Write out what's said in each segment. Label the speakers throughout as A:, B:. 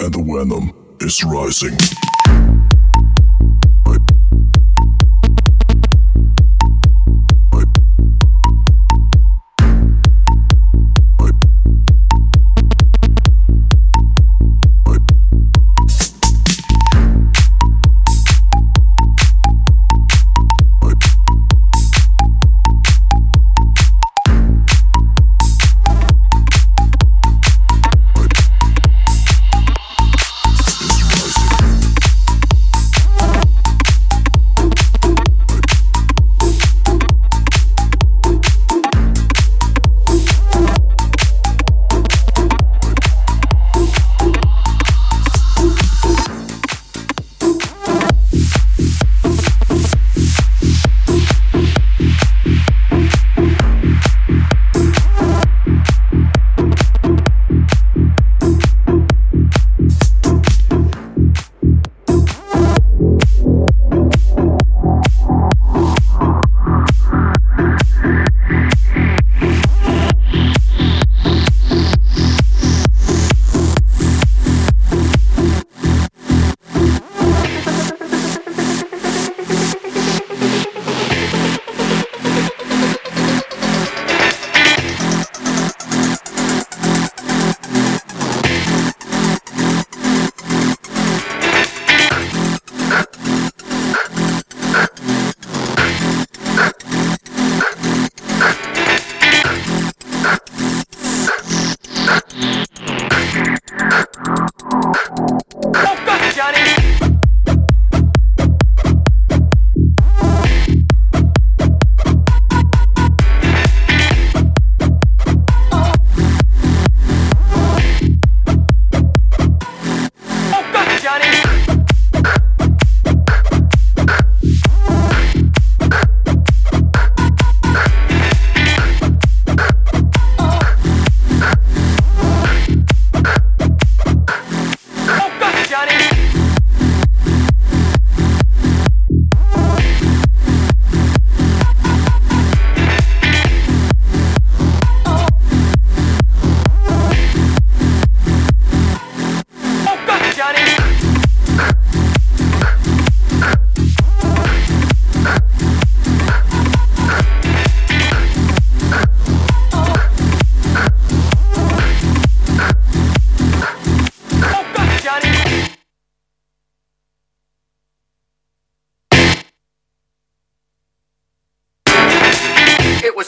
A: and the venom is rising.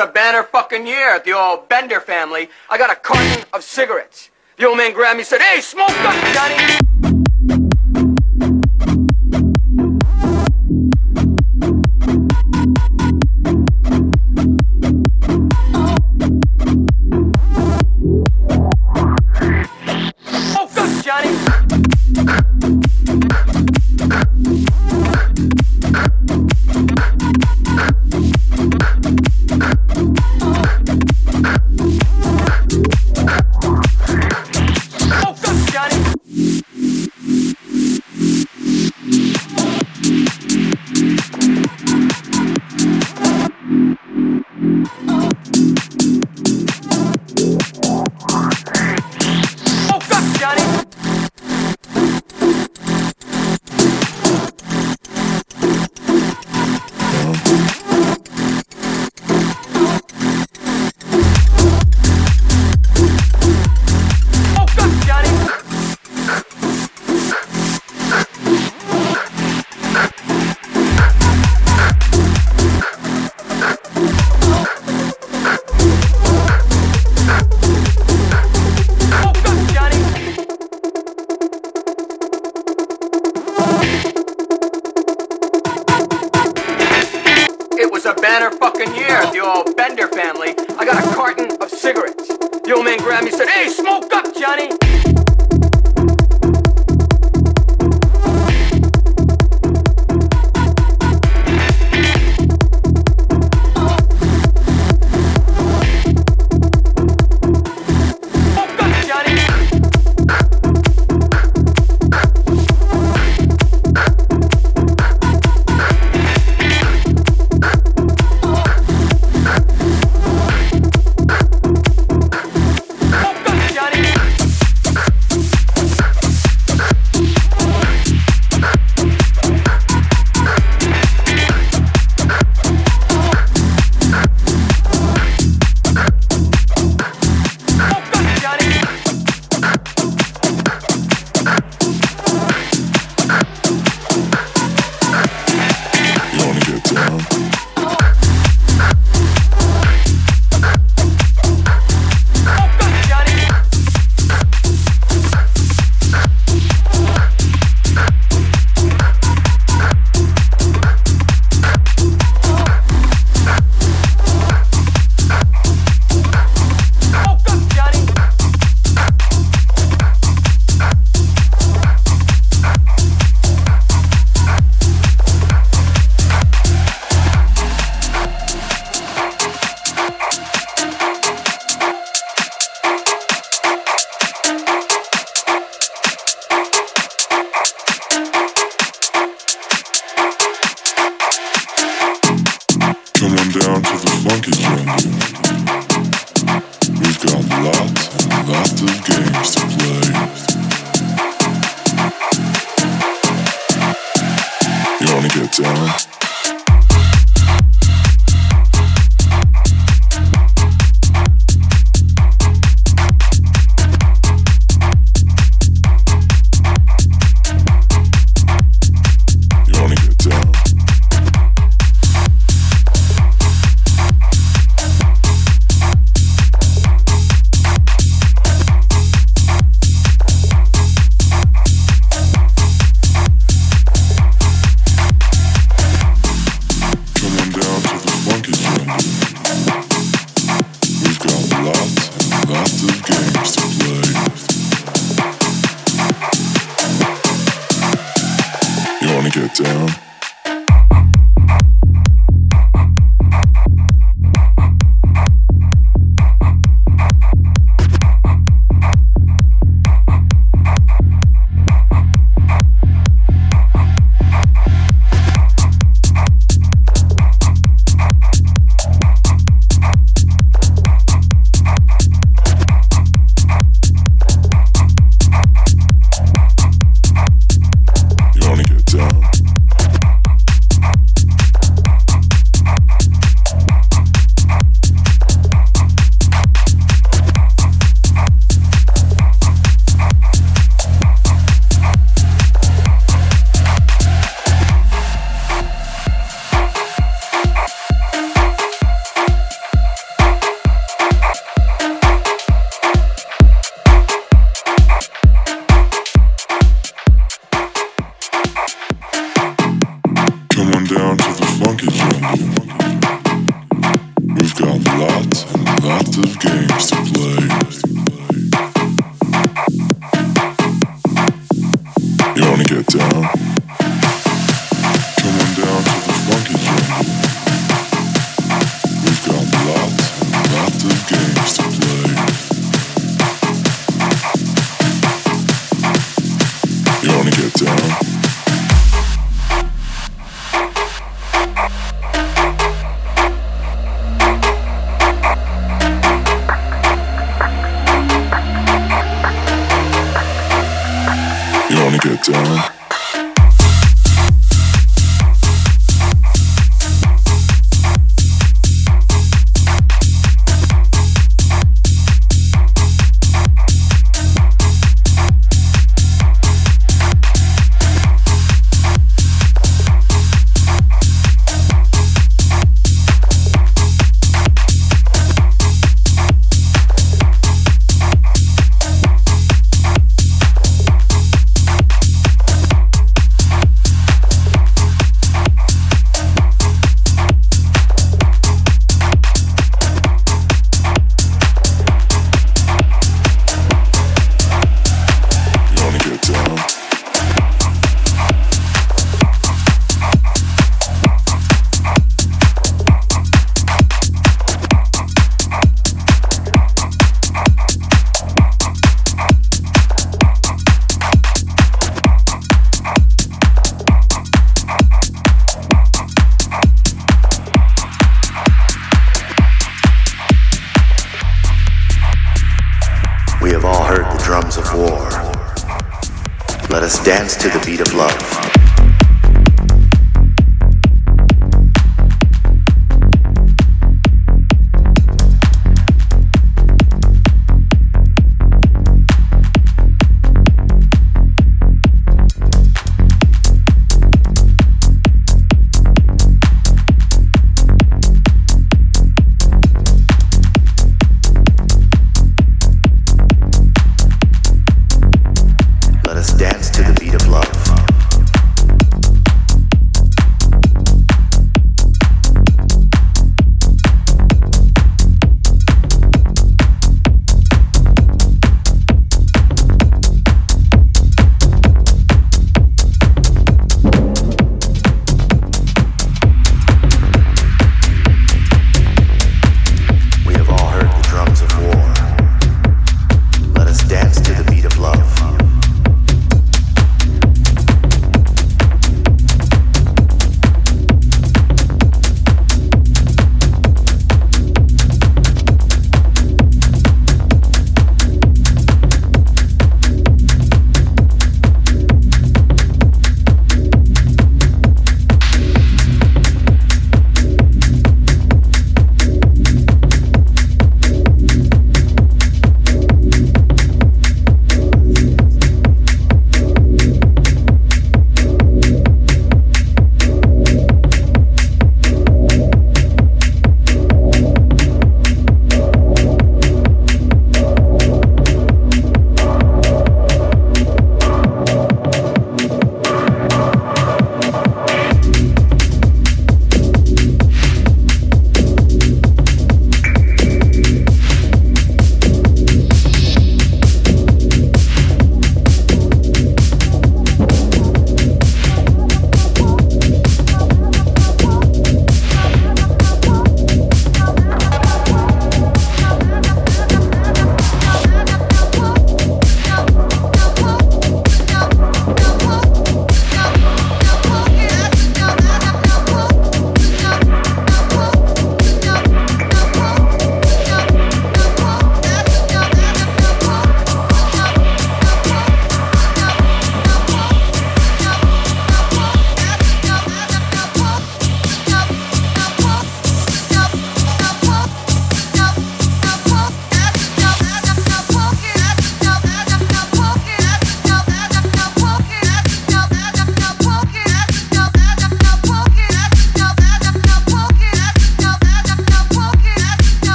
B: A banner fucking year at the old Bender family. I got a carton of cigarettes. The old man grabbed me and said, Hey, smoke up, Johnny!
C: Let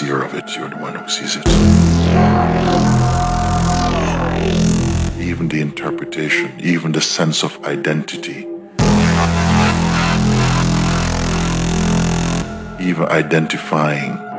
D: seer of it, you're the one who sees it. Even the interpretation, even the sense of identity, even identifying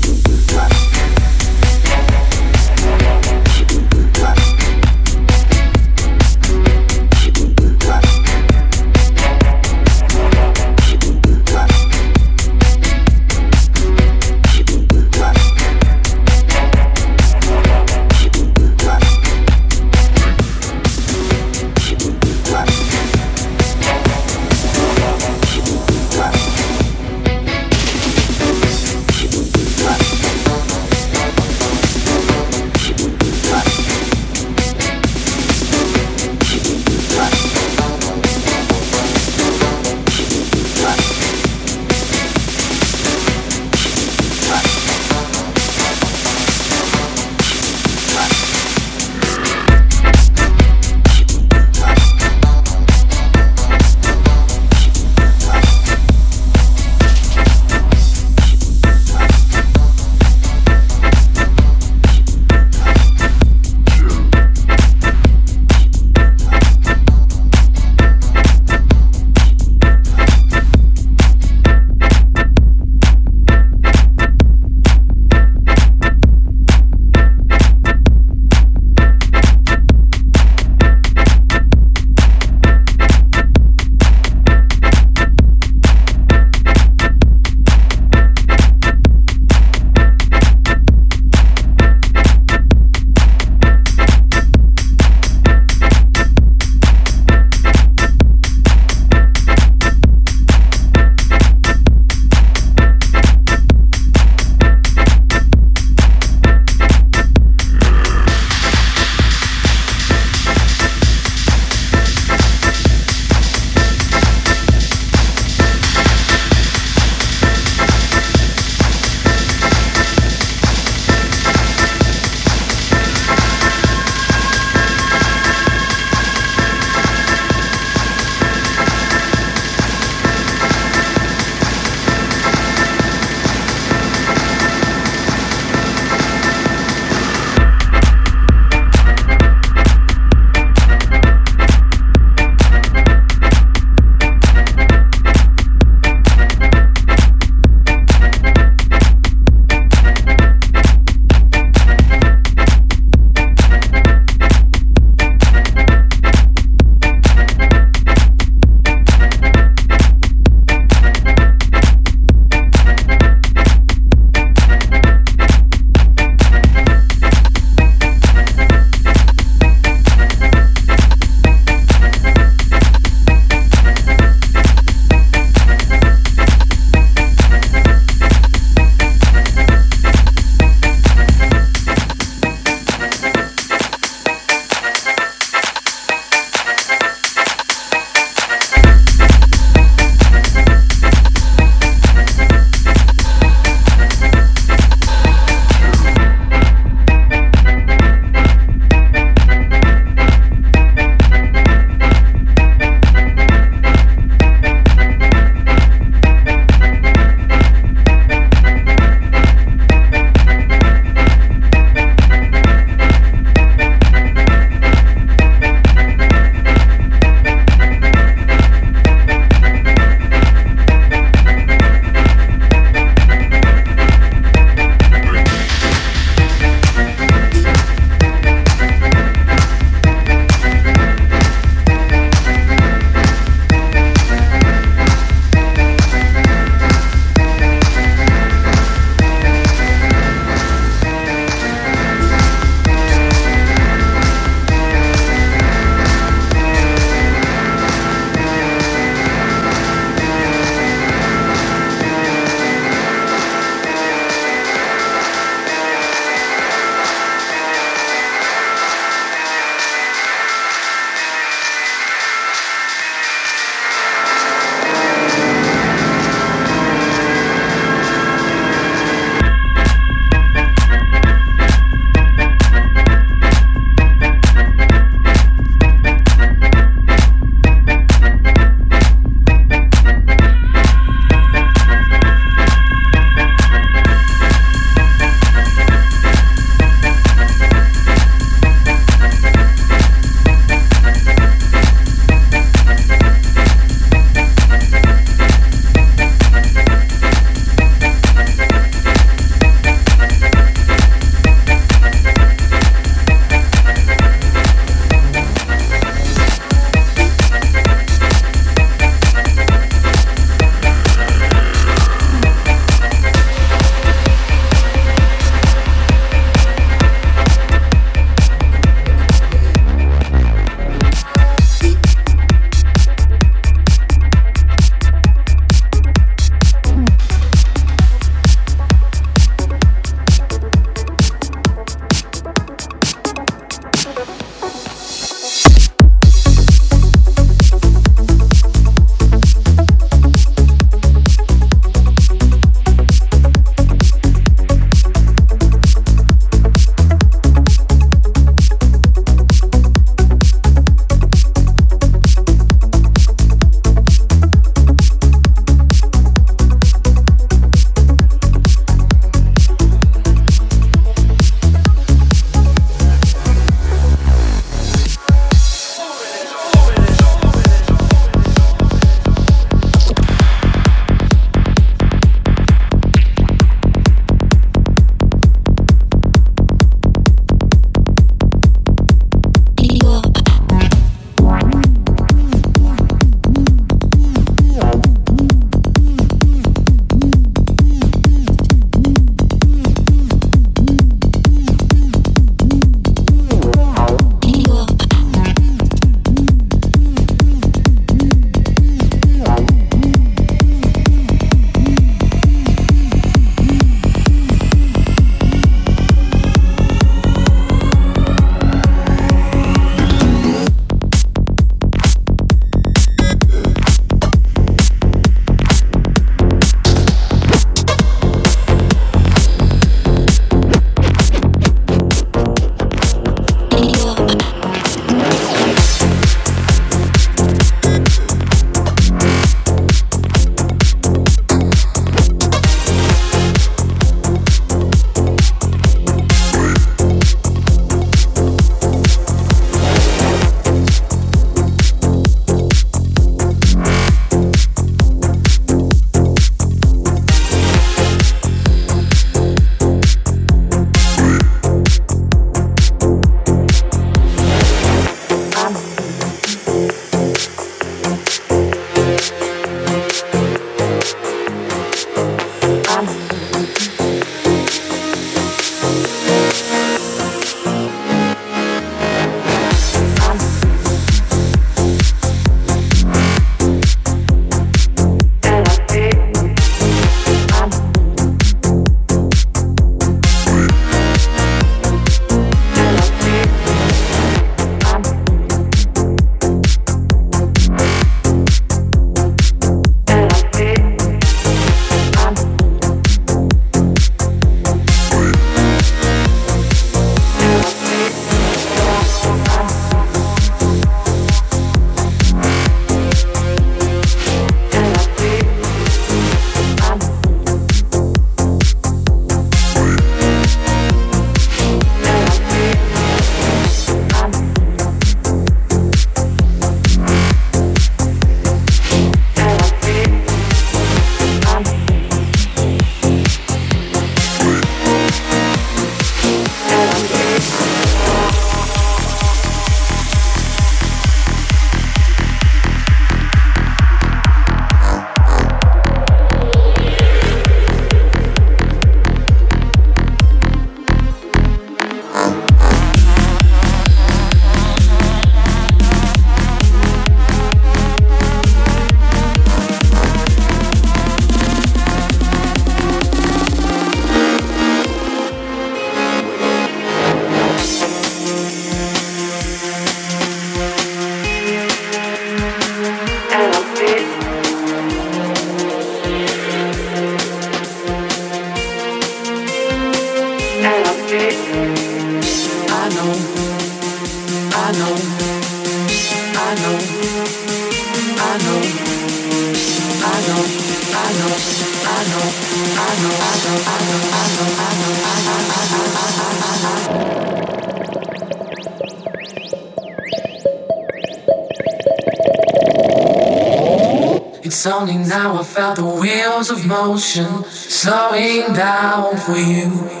D: the of
E: motion slowing down for you.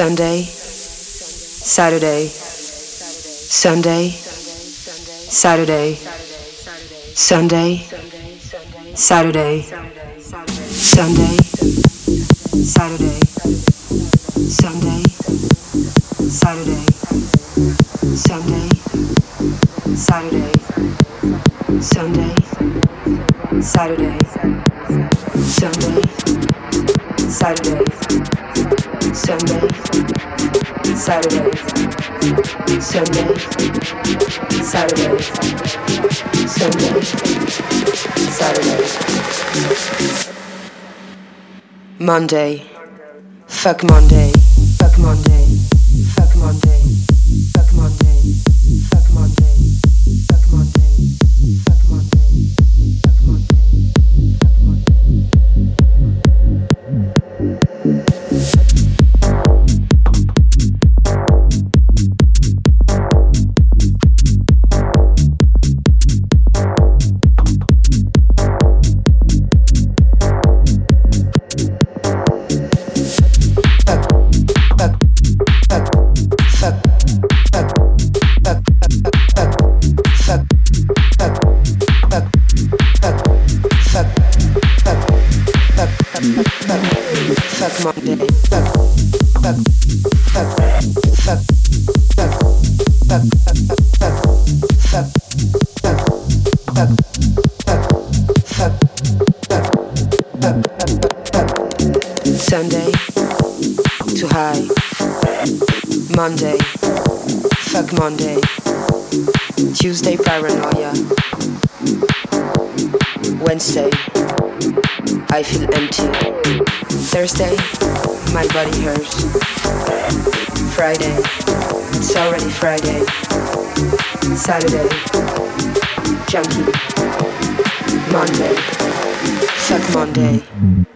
F: Sunday, Saturday, Sunday, Saturday, Sunday, Saturday, Sunday, Saturday, Sunday, Saturday, Sunday, Saturday, Sunday, Saturday, Sunday, Saturday, Sunday, Saturday. Monday, fuck Monday, fuck Monday, fuck Monday, Monday, Tuesday paranoia, Wednesday I feel empty, Thursday my body hurts, Friday it's already Friday, Saturday junkie, Monday fuck Monday.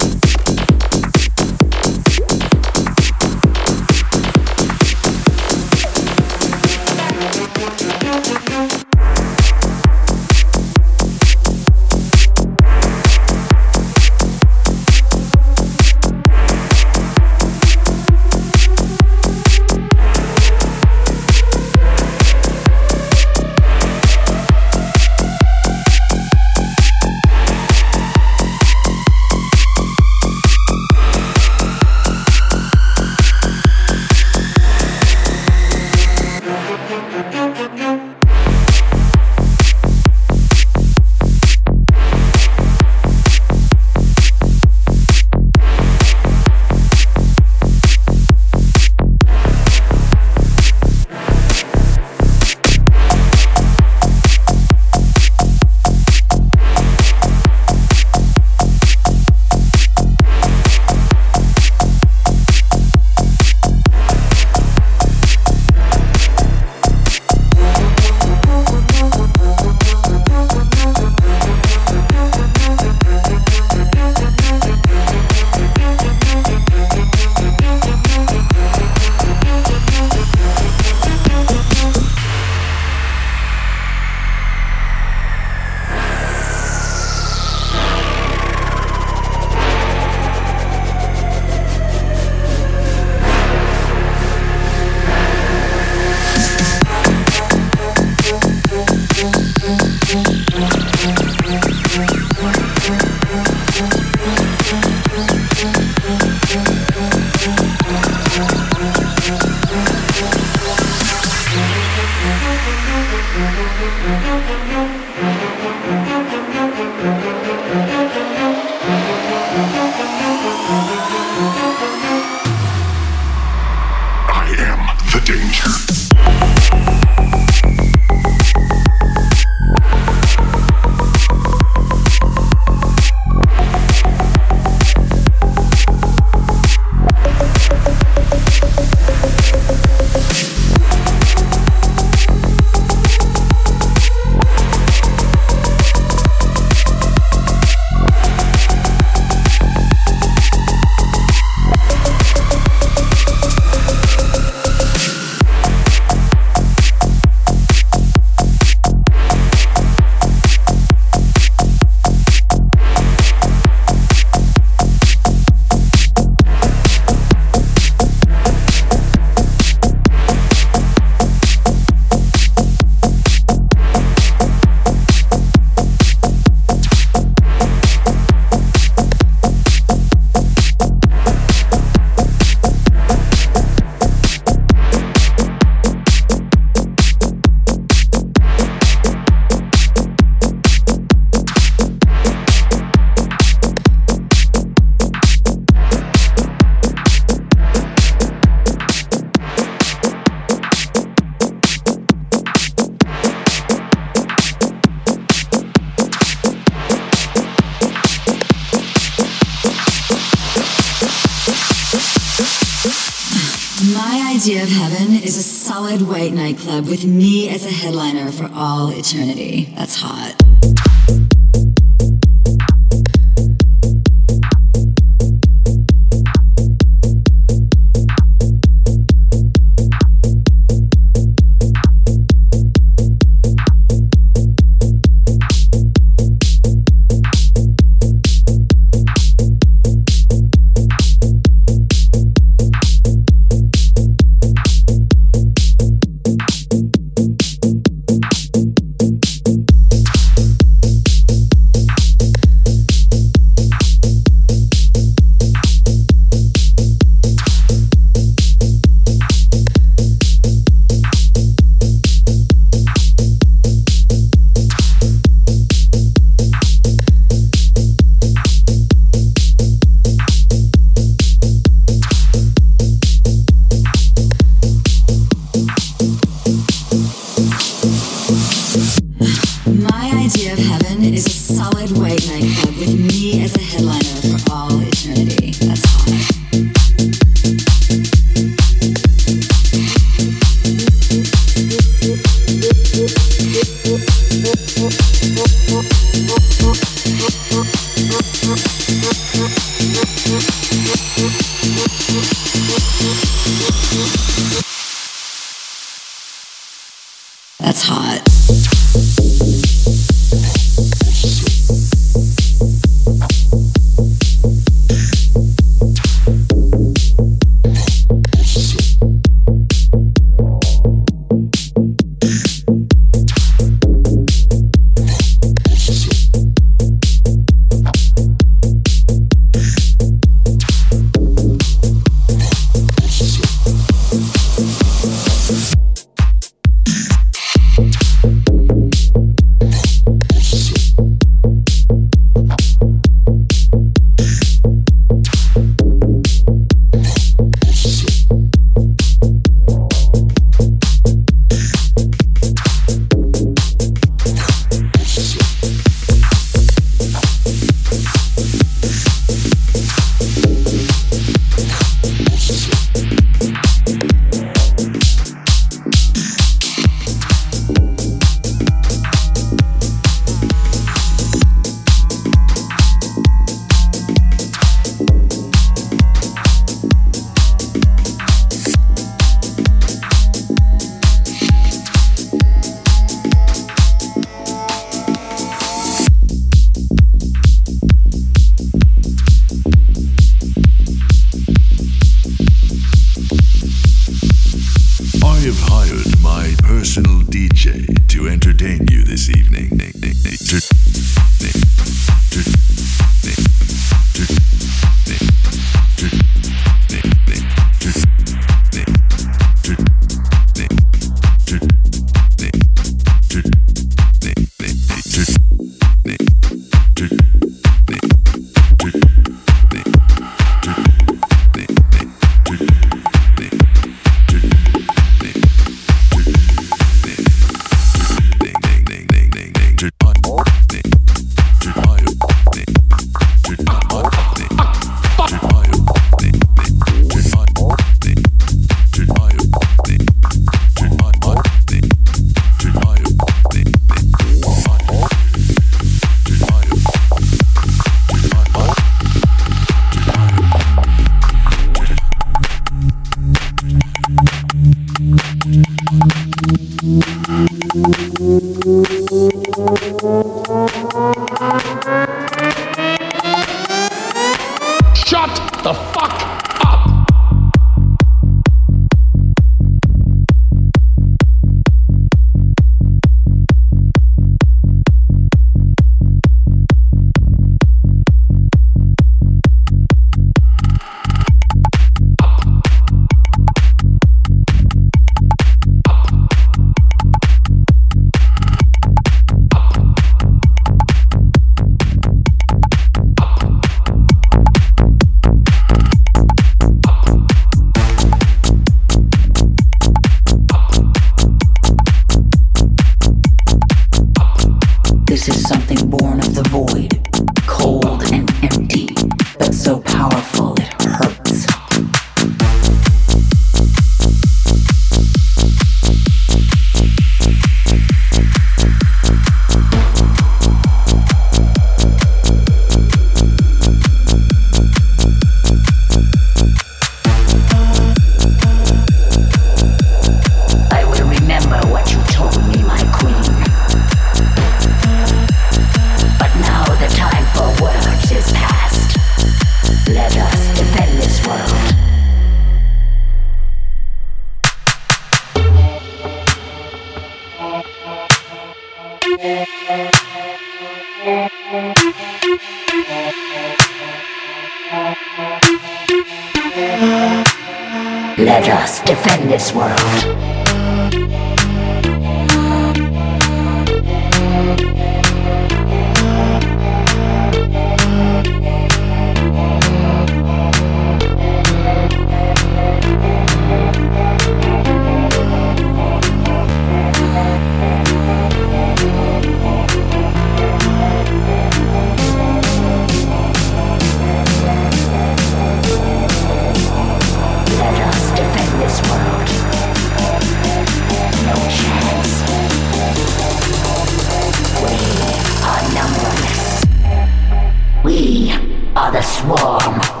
G: mom.